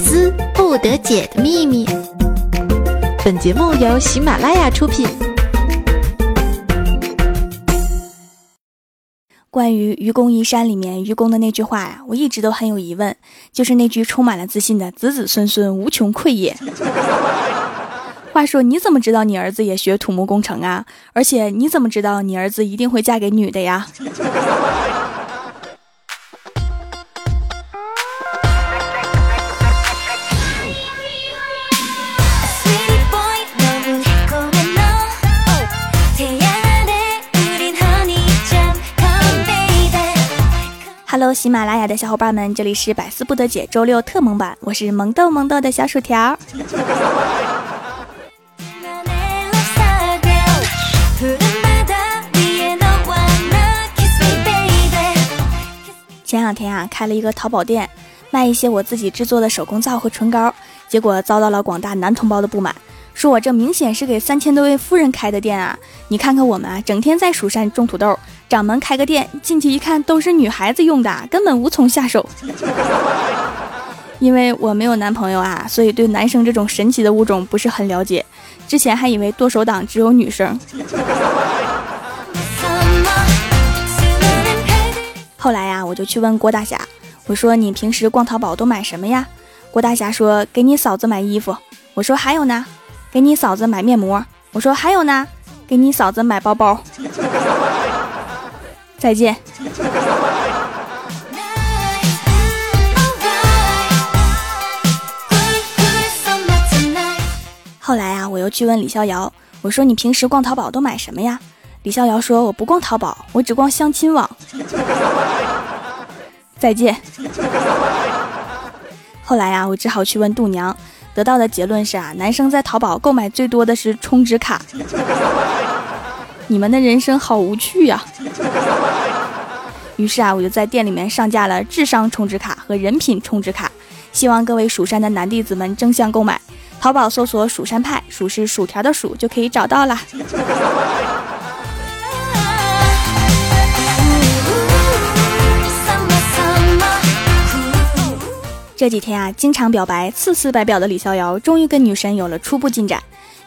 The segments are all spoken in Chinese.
思不得解的秘密。本节目由喜马拉雅出品。关于《愚公移山》里面愚公的那句话呀，我一直都很有疑问，就是那句充满了自信的“子子孙孙无穷匮也”。话说，你怎么知道你儿子也学土木工程啊？而且你怎么知道你儿子一定会嫁给女的呀？Hello，喜马拉雅的小伙伴们，这里是百思不得解周六特萌版，我是萌豆萌豆的小薯条。前两天啊，开了一个淘宝店，卖一些我自己制作的手工皂和唇膏，结果遭到了广大男同胞的不满，说我这明显是给三千多位夫人开的店啊！你看看我们啊，整天在蜀山种土豆，掌门开个店，进去一看都是女孩子用的，根本无从下手。因为我没有男朋友啊，所以对男生这种神奇的物种不是很了解，之前还以为剁手党只有女生。后来呀，我就去问郭大侠，我说你平时逛淘宝都买什么呀？郭大侠说给你嫂子买衣服。我说还有呢，给你嫂子买面膜。我说还有呢，给你嫂子买包包。再见。后来啊，我又去问李逍遥，我说你平时逛淘宝都买什么呀？李逍遥说：“我不逛淘宝，我只逛相亲网。”再见。后来啊，我只好去问度娘，得到的结论是啊，男生在淘宝购买最多的是充值卡。你们的人生好无趣呀。于是啊，我就在店里面上架了智商充值卡和人品充值卡，希望各位蜀山的男弟子们争相购买。淘宝搜索“蜀山派”，蜀是薯条的薯，就可以找到了。这几天啊，经常表白、次次白表的李逍遥，终于跟女神有了初步进展。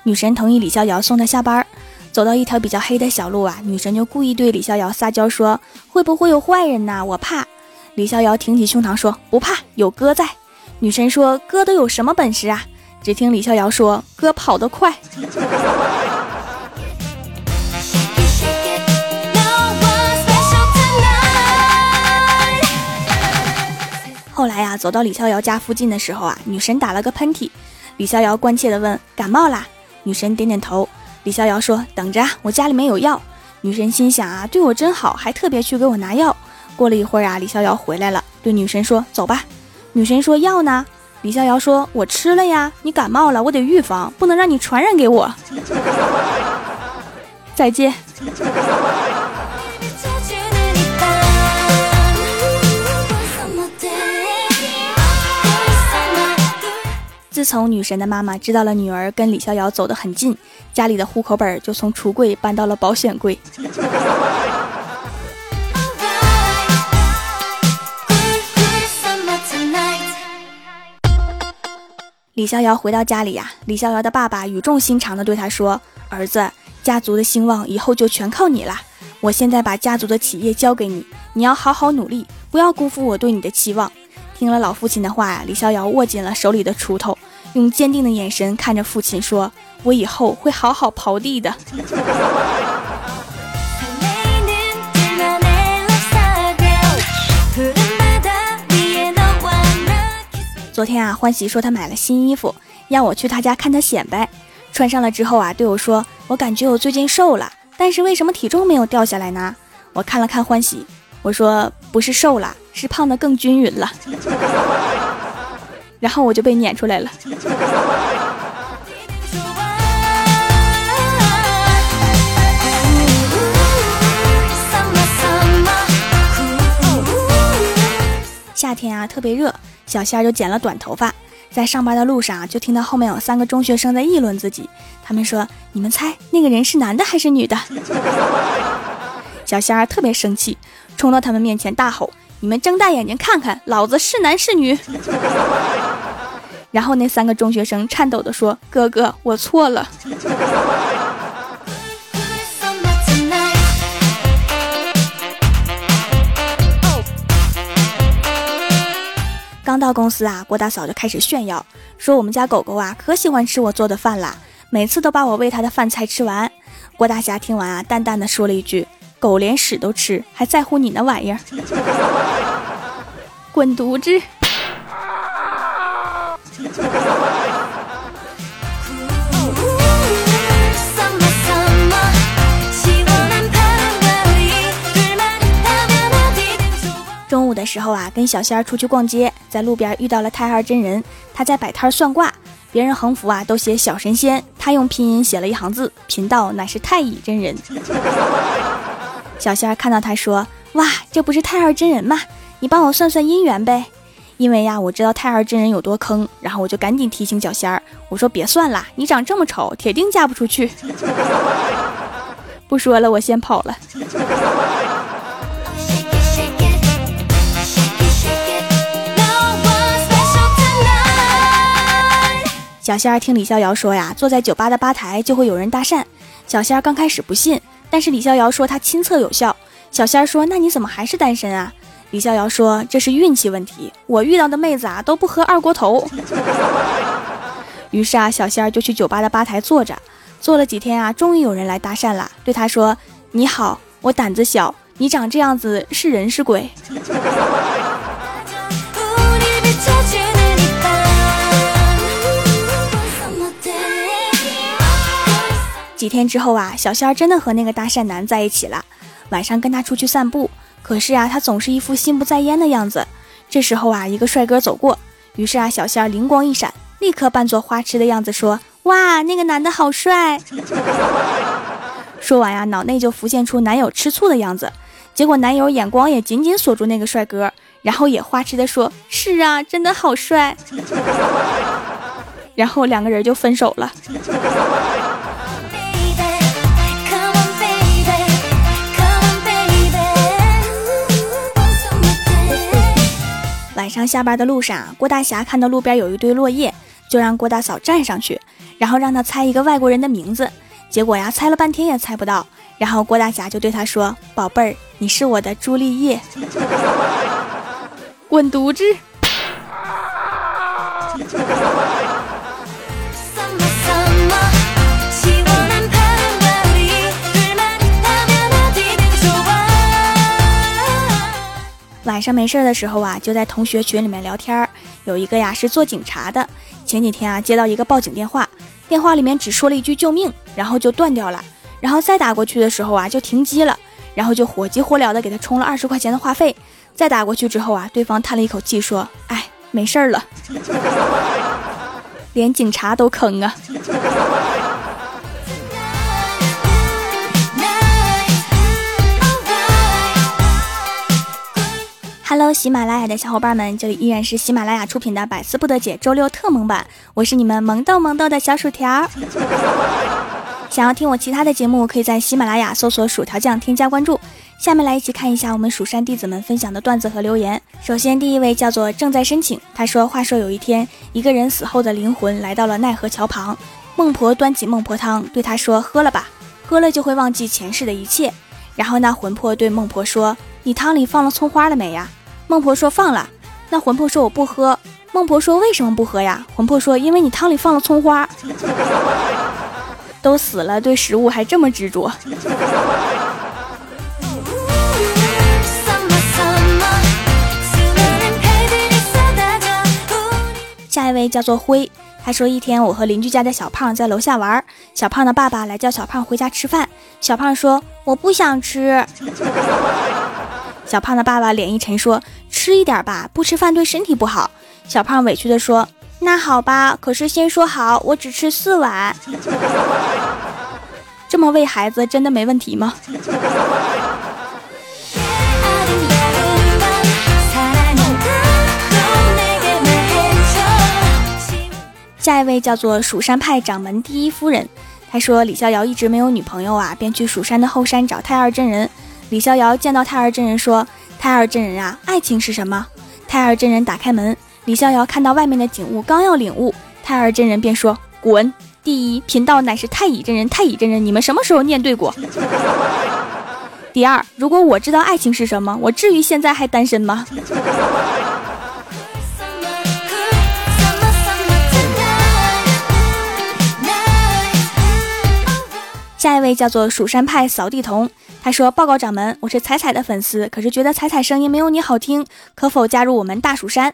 女神同意李逍遥送她下班。走到一条比较黑的小路啊，女神就故意对李逍遥撒娇说：“会不会有坏人呐？我怕。”李逍遥挺起胸膛说：“不怕，有哥在。”女神说：“哥都有什么本事啊？”只听李逍遥说：“哥跑得快。”后来呀，走到李逍遥家附近的时候啊，女神打了个喷嚏，李逍遥关切地问：“感冒啦？”女神点点头。李逍遥说：“等着，我家里面有药。”女神心想啊，对我真好，还特别去给我拿药。过了一会儿啊，李逍遥回来了，对女神说：“走吧。”女神说：“药呢？”李逍遥说：“我吃了呀。你感冒了，我得预防，不能让你传染给我。”再见。自从女神的妈妈知道了女儿跟李逍遥走得很近，家里的户口本就从橱柜搬到了保险柜。李逍遥回到家里呀，李逍遥的爸爸语重心长地对他说：“儿子，家族的兴旺以后就全靠你了。我现在把家族的企业交给你，你要好好努力，不要辜负我对你的期望。”听了老父亲的话呀，李逍遥握紧了手里的锄头。用坚定的眼神看着父亲说：“我以后会好好刨地的。”昨天啊，欢喜说他买了新衣服，让我去他家看他显摆。穿上了之后啊，对我说：“我感觉我最近瘦了，但是为什么体重没有掉下来呢？”我看了看欢喜，我说：“不是瘦了，是胖的更均匀了。”然后我就被撵出来了。夏天啊，特别热，小仙儿就剪了短头发，在上班的路上啊，就听到后面有三个中学生在议论自己。他们说：“你们猜那个人是男的还是女的？” 小仙儿特别生气，冲到他们面前大吼：“你们睁大眼睛看看，老子是男是女！” 然后那三个中学生颤抖地说：“哥哥，我错了。”刚到公司啊，郭大嫂就开始炫耀，说我们家狗狗啊可喜欢吃我做的饭啦，每次都把我喂它的饭菜吃完。郭大侠听完啊，淡淡的说了一句：“狗连屎都吃，还在乎你那玩意儿？滚犊子！”中午的时候啊，跟小仙儿出去逛街，在路边遇到了太二真人，他在摆摊算卦。别人横幅啊都写小神仙，他用拼音写了一行字，贫道乃是太乙真人。小仙儿看到他说：“哇，这不是太二真人吗？你帮我算算姻缘呗。”因为呀，我知道太二真人有多坑，然后我就赶紧提醒小仙儿，我说别算了，你长这么丑，铁定嫁不出去。不说了，我先跑了。小仙儿听李逍遥说呀，坐在酒吧的吧台就会有人搭讪。小仙儿刚开始不信，但是李逍遥说他亲测有效。小仙儿说：“那你怎么还是单身啊？”李逍遥说：“这是运气问题，我遇到的妹子啊都不喝二锅头。”于是啊，小仙儿就去酒吧的吧台坐着，坐了几天啊，终于有人来搭讪了，对他说：“你好，我胆子小，你长这样子是人是鬼？”几天之后啊，小仙儿真的和那个搭讪男在一起了。晚上跟他出去散步，可是啊，他总是一副心不在焉的样子。这时候啊，一个帅哥走过，于是啊，小仙儿灵光一闪，立刻扮作花痴的样子说：“哇，那个男的好帅！”说完呀，脑内就浮现出男友吃醋的样子。结果男友眼光也紧紧锁住那个帅哥，然后也花痴的说：“是啊，真的好帅。”然后两个人就分手了。晚上下班的路上，郭大侠看到路边有一堆落叶，就让郭大嫂站上去，然后让他猜一个外国人的名字。结果呀，猜了半天也猜不到。然后郭大侠就对他说：“宝贝儿，你是我的朱丽叶。”滚犊子！晚上没事的时候啊，就在同学群里面聊天儿。有一个呀是做警察的，前几天啊接到一个报警电话，电话里面只说了一句救命，然后就断掉了。然后再打过去的时候啊就停机了，然后就火急火燎的给他充了二十块钱的话费。再打过去之后啊，对方叹了一口气说：“哎，没事儿了。”连警察都坑啊！Hello，喜马拉雅的小伙伴们，这里依然是喜马拉雅出品的《百思不得解》周六特萌版，我是你们萌豆萌豆的小薯条。想要听我其他的节目，可以在喜马拉雅搜索“薯条酱”添加关注。下面来一起看一下我们蜀山弟子们分享的段子和留言。首先，第一位叫做正在申请，他说：“话说有一天，一个人死后的灵魂来到了奈何桥旁，孟婆端起孟婆汤，对他说：‘喝了吧，喝了就会忘记前世的一切。’然后那魂魄对孟婆说：‘你汤里放了葱花了没呀？’孟婆说：“放了。”那魂魄说：“我不喝。”孟婆说：“为什么不喝呀？”魂魄说：“因为你汤里放了葱花。”都死了，对食物还这么执着。下一位叫做灰，他说：“一天，我和邻居家的小胖在楼下玩，小胖的爸爸来叫小胖回家吃饭。小胖说：‘我不想吃。’小胖的爸爸脸一沉说。”吃一点吧，不吃饭对身体不好。小胖委屈地说：“那好吧，可是先说好，我只吃四碗。这么喂孩子真的没问题吗？”下一位叫做蜀山派掌门第一夫人，她说李逍遥一直没有女朋友啊，便去蜀山的后山找太二真人。李逍遥见到太二真人说。太二真人啊，爱情是什么？太二真人打开门，李逍遥看到外面的景物，刚要领悟，太二真人便说：“滚！第一贫道乃是太乙真人，太乙真人，你们什么时候念对过？第二，如果我知道爱情是什么，我至于现在还单身吗？”下一位叫做蜀山派扫地童，他说：“报告掌门，我是彩彩的粉丝，可是觉得彩彩声音没有你好听，可否加入我们大蜀山？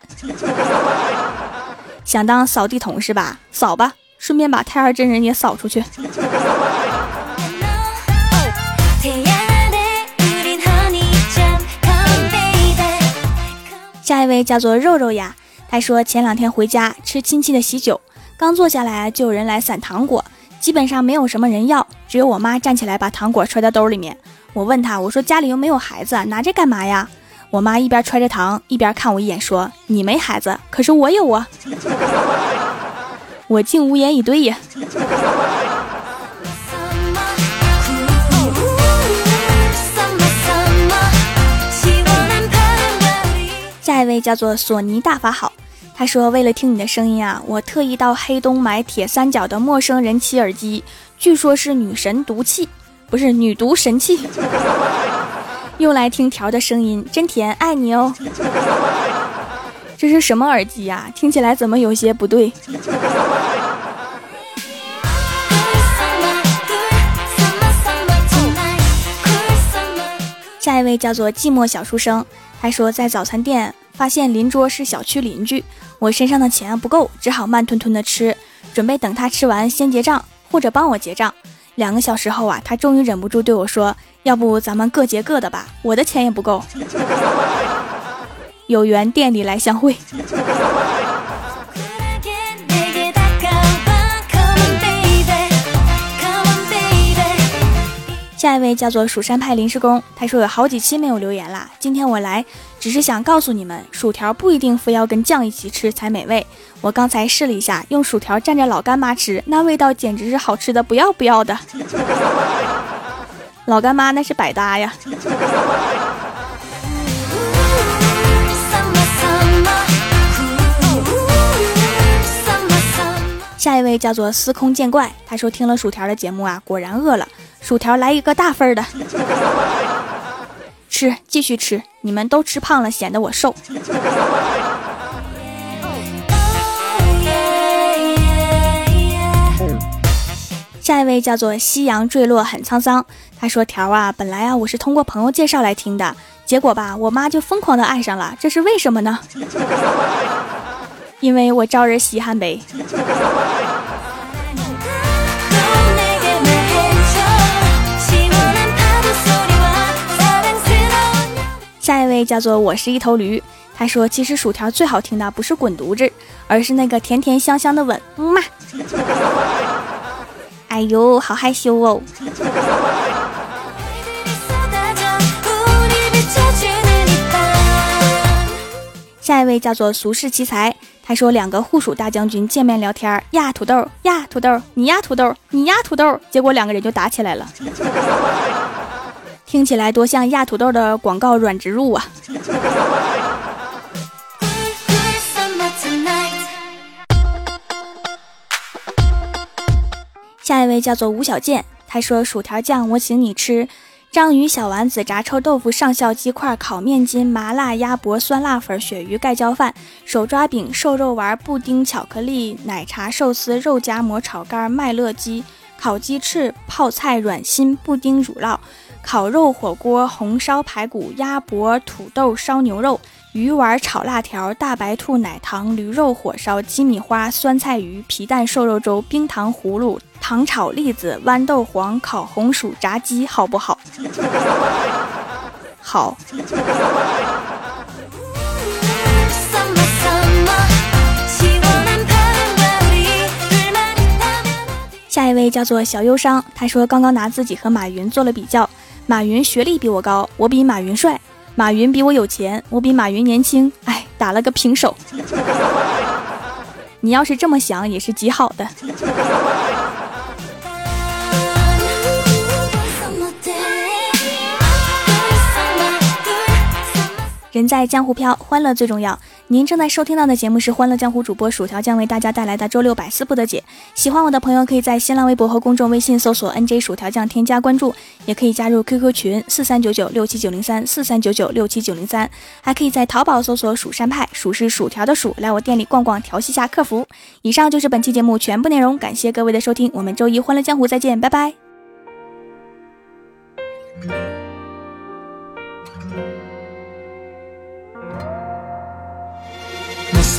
想当扫地童是吧？扫吧，顺便把太二真人也扫出去。”下一位叫做肉肉呀，他说前两天回家吃亲戚的喜酒，刚坐下来就有人来散糖果。基本上没有什么人要，只有我妈站起来把糖果揣在兜里面。我问她，我说家里又没有孩子，拿这干嘛呀？我妈一边揣着糖，一边看我一眼，说：“你没孩子，可是我有啊。”我竟无言以对呀。下一位叫做索尼大法好。他说：“为了听你的声音啊，我特意到黑东买铁三角的陌生人妻耳机，据说是女神毒气，不是女毒神器，用来听条的声音真甜，爱你哦。这是什么耳机呀？听起来怎么有些不对？”下一位叫做寂寞小书生，他说在早餐店。发现邻桌是小区邻居，我身上的钱不够，只好慢吞吞的吃，准备等他吃完先结账，或者帮我结账。两个小时后啊，他终于忍不住对我说：“要不咱们各结各的吧，我的钱也不够。” 有缘店里来相会。下一位叫做蜀山派临时工，他说有好几期没有留言啦，今天我来只是想告诉你们，薯条不一定非要跟酱一起吃才美味。我刚才试了一下，用薯条蘸着老干妈吃，那味道简直是好吃的不要不要的。老干妈那是百搭呀。下一位叫做司空见怪，他说听了薯条的节目啊，果然饿了。薯条来一个大份的，吃继续吃，你们都吃胖了，显得我瘦。下一位叫做夕阳坠落很沧桑，他说条啊，本来啊我是通过朋友介绍来听的，结果吧我妈就疯狂的爱上了，这是为什么呢？因为我招人稀罕呗。下一位叫做我是一头驴，他说其实薯条最好听的不是滚犊子，而是那个甜甜香香的吻，嘛。哎呦，好害羞哦。下一位叫做俗世奇才，他说两个护鼠大将军见面聊天呀，土豆呀，土豆，你呀，土豆，你呀，土豆，结果两个人就打起来了。听起来多像压土豆的广告软植入啊！下一位叫做吴小健，他说：“薯条酱，我请你吃章鱼小丸子、炸臭豆腐、上校鸡块、烤面筋、麻辣鸭脖、酸辣粉、鳕鱼盖浇饭、手抓饼、瘦肉丸、布丁、巧克力、奶茶寿司、肉夹馍、炒肝、麦乐鸡、烤鸡翅、泡菜、软心、布丁、乳酪。”烤肉火锅、红烧排骨、鸭脖、土豆烧牛肉、鱼丸炒辣条、大白兔奶糖、驴肉火烧、鸡米花、酸菜鱼、皮蛋瘦肉粥、冰糖葫芦、糖炒栗子、豌豆黄、烤红薯、炸鸡，好不好？好。下一位叫做小忧伤，他说刚刚拿自己和马云做了比较。马云学历比我高，我比马云帅；马云比我有钱，我比马云年轻。哎，打了个平手。你要是这么想，也是极好的。人在江湖飘，欢乐最重要。您正在收听到的节目是《欢乐江湖》主播薯条将为大家带来的周六百思不得解。喜欢我的朋友可以在新浪微博和公众微信搜索 “nj 薯条酱”添加关注，也可以加入 QQ 群四三九九六七九零三四三九九六七九零三，还可以在淘宝搜索“蜀山派”，蜀是薯条的薯，来我店里逛逛，调戏下客服。以上就是本期节目全部内容，感谢各位的收听，我们周一《欢乐江湖》再见，拜拜。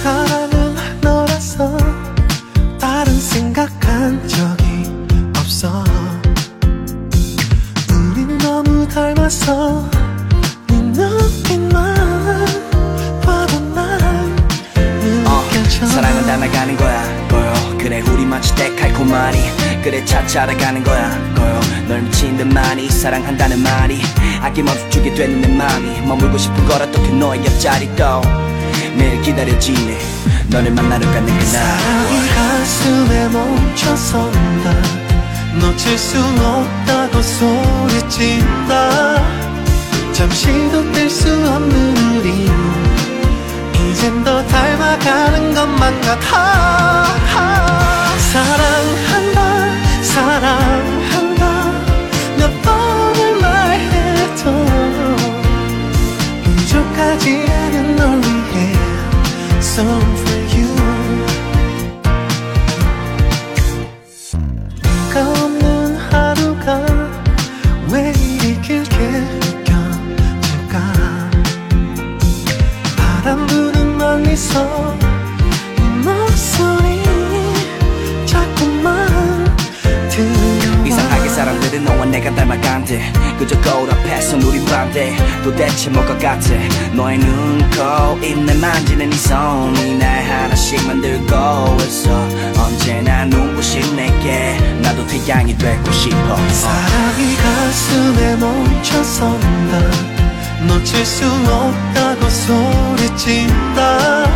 사랑은 너라서 다른 생각한 적이 없어. 우린 너무 닮아서 네 눈빛만 봐도 난 느껴져. 어, 사랑은 닮아가는 거야 보여 그래 우리 마치 때 달콤하니. 그래 찾아가는 거야 보여 널 미친 듯 많이 사랑한다는 말이 아낌없이 주게 되는 내 맘이 머물고 싶은 걸 어떻게 너의 옆자리 또 매일 기다려지네. 너를 만나러 가는 그날. 사랑이 가슴에 멈춰선다. 놓칠 수 없다고 소리친다. 잠시도 뗄 수 없는 우리 이젠 더 닮아가는 것만 같아. 사랑한다 사랑 입내 만지는 이 손이 날 하나씩 만들고 있어. 언제나 눈부신 내게 나도 태양이 되고 싶어. 사랑이 가슴에 멈춰선다. 놓칠 수 없다고 소리친다.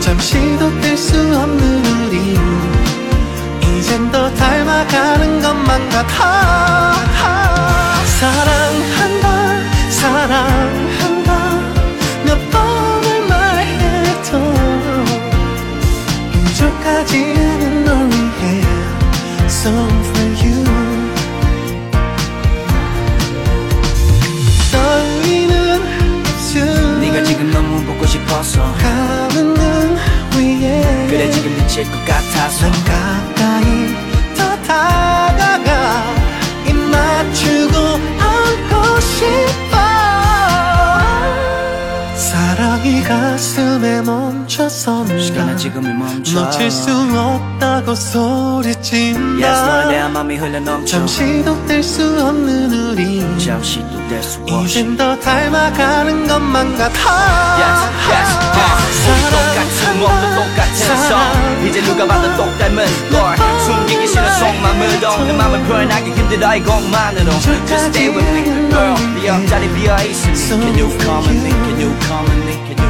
잠시도 뗄 수 없는 우리. 이젠 더 닮아가는 것만 같아. 사랑한다 사랑 부족하지 않은 널 위해 Song for you. 떨리는 입술 네가 지금 너무 보고 싶어서 감은 눈 위에 그래 지금 미칠 것 같아서 놓칠 수 없다고 소리친다. Yes 대한 맘이 흘러넘쳐. 잠시도 뗄 수 없는 우리. 잠시도 될수 없이. 이젠 더 닮아가는 것만 같아. Yes, yes, yes. 우리 똑같은 몸도 똑같은 성. 이제 누가 봐도 똑 닮은 걸. 숨기기 싫어 속마음으로 내 맘을 표현하기 힘들어 이것만으로. Just stay with me, girl. 네 옆자리 비어있으니. Can you come with me, can you come with me, can you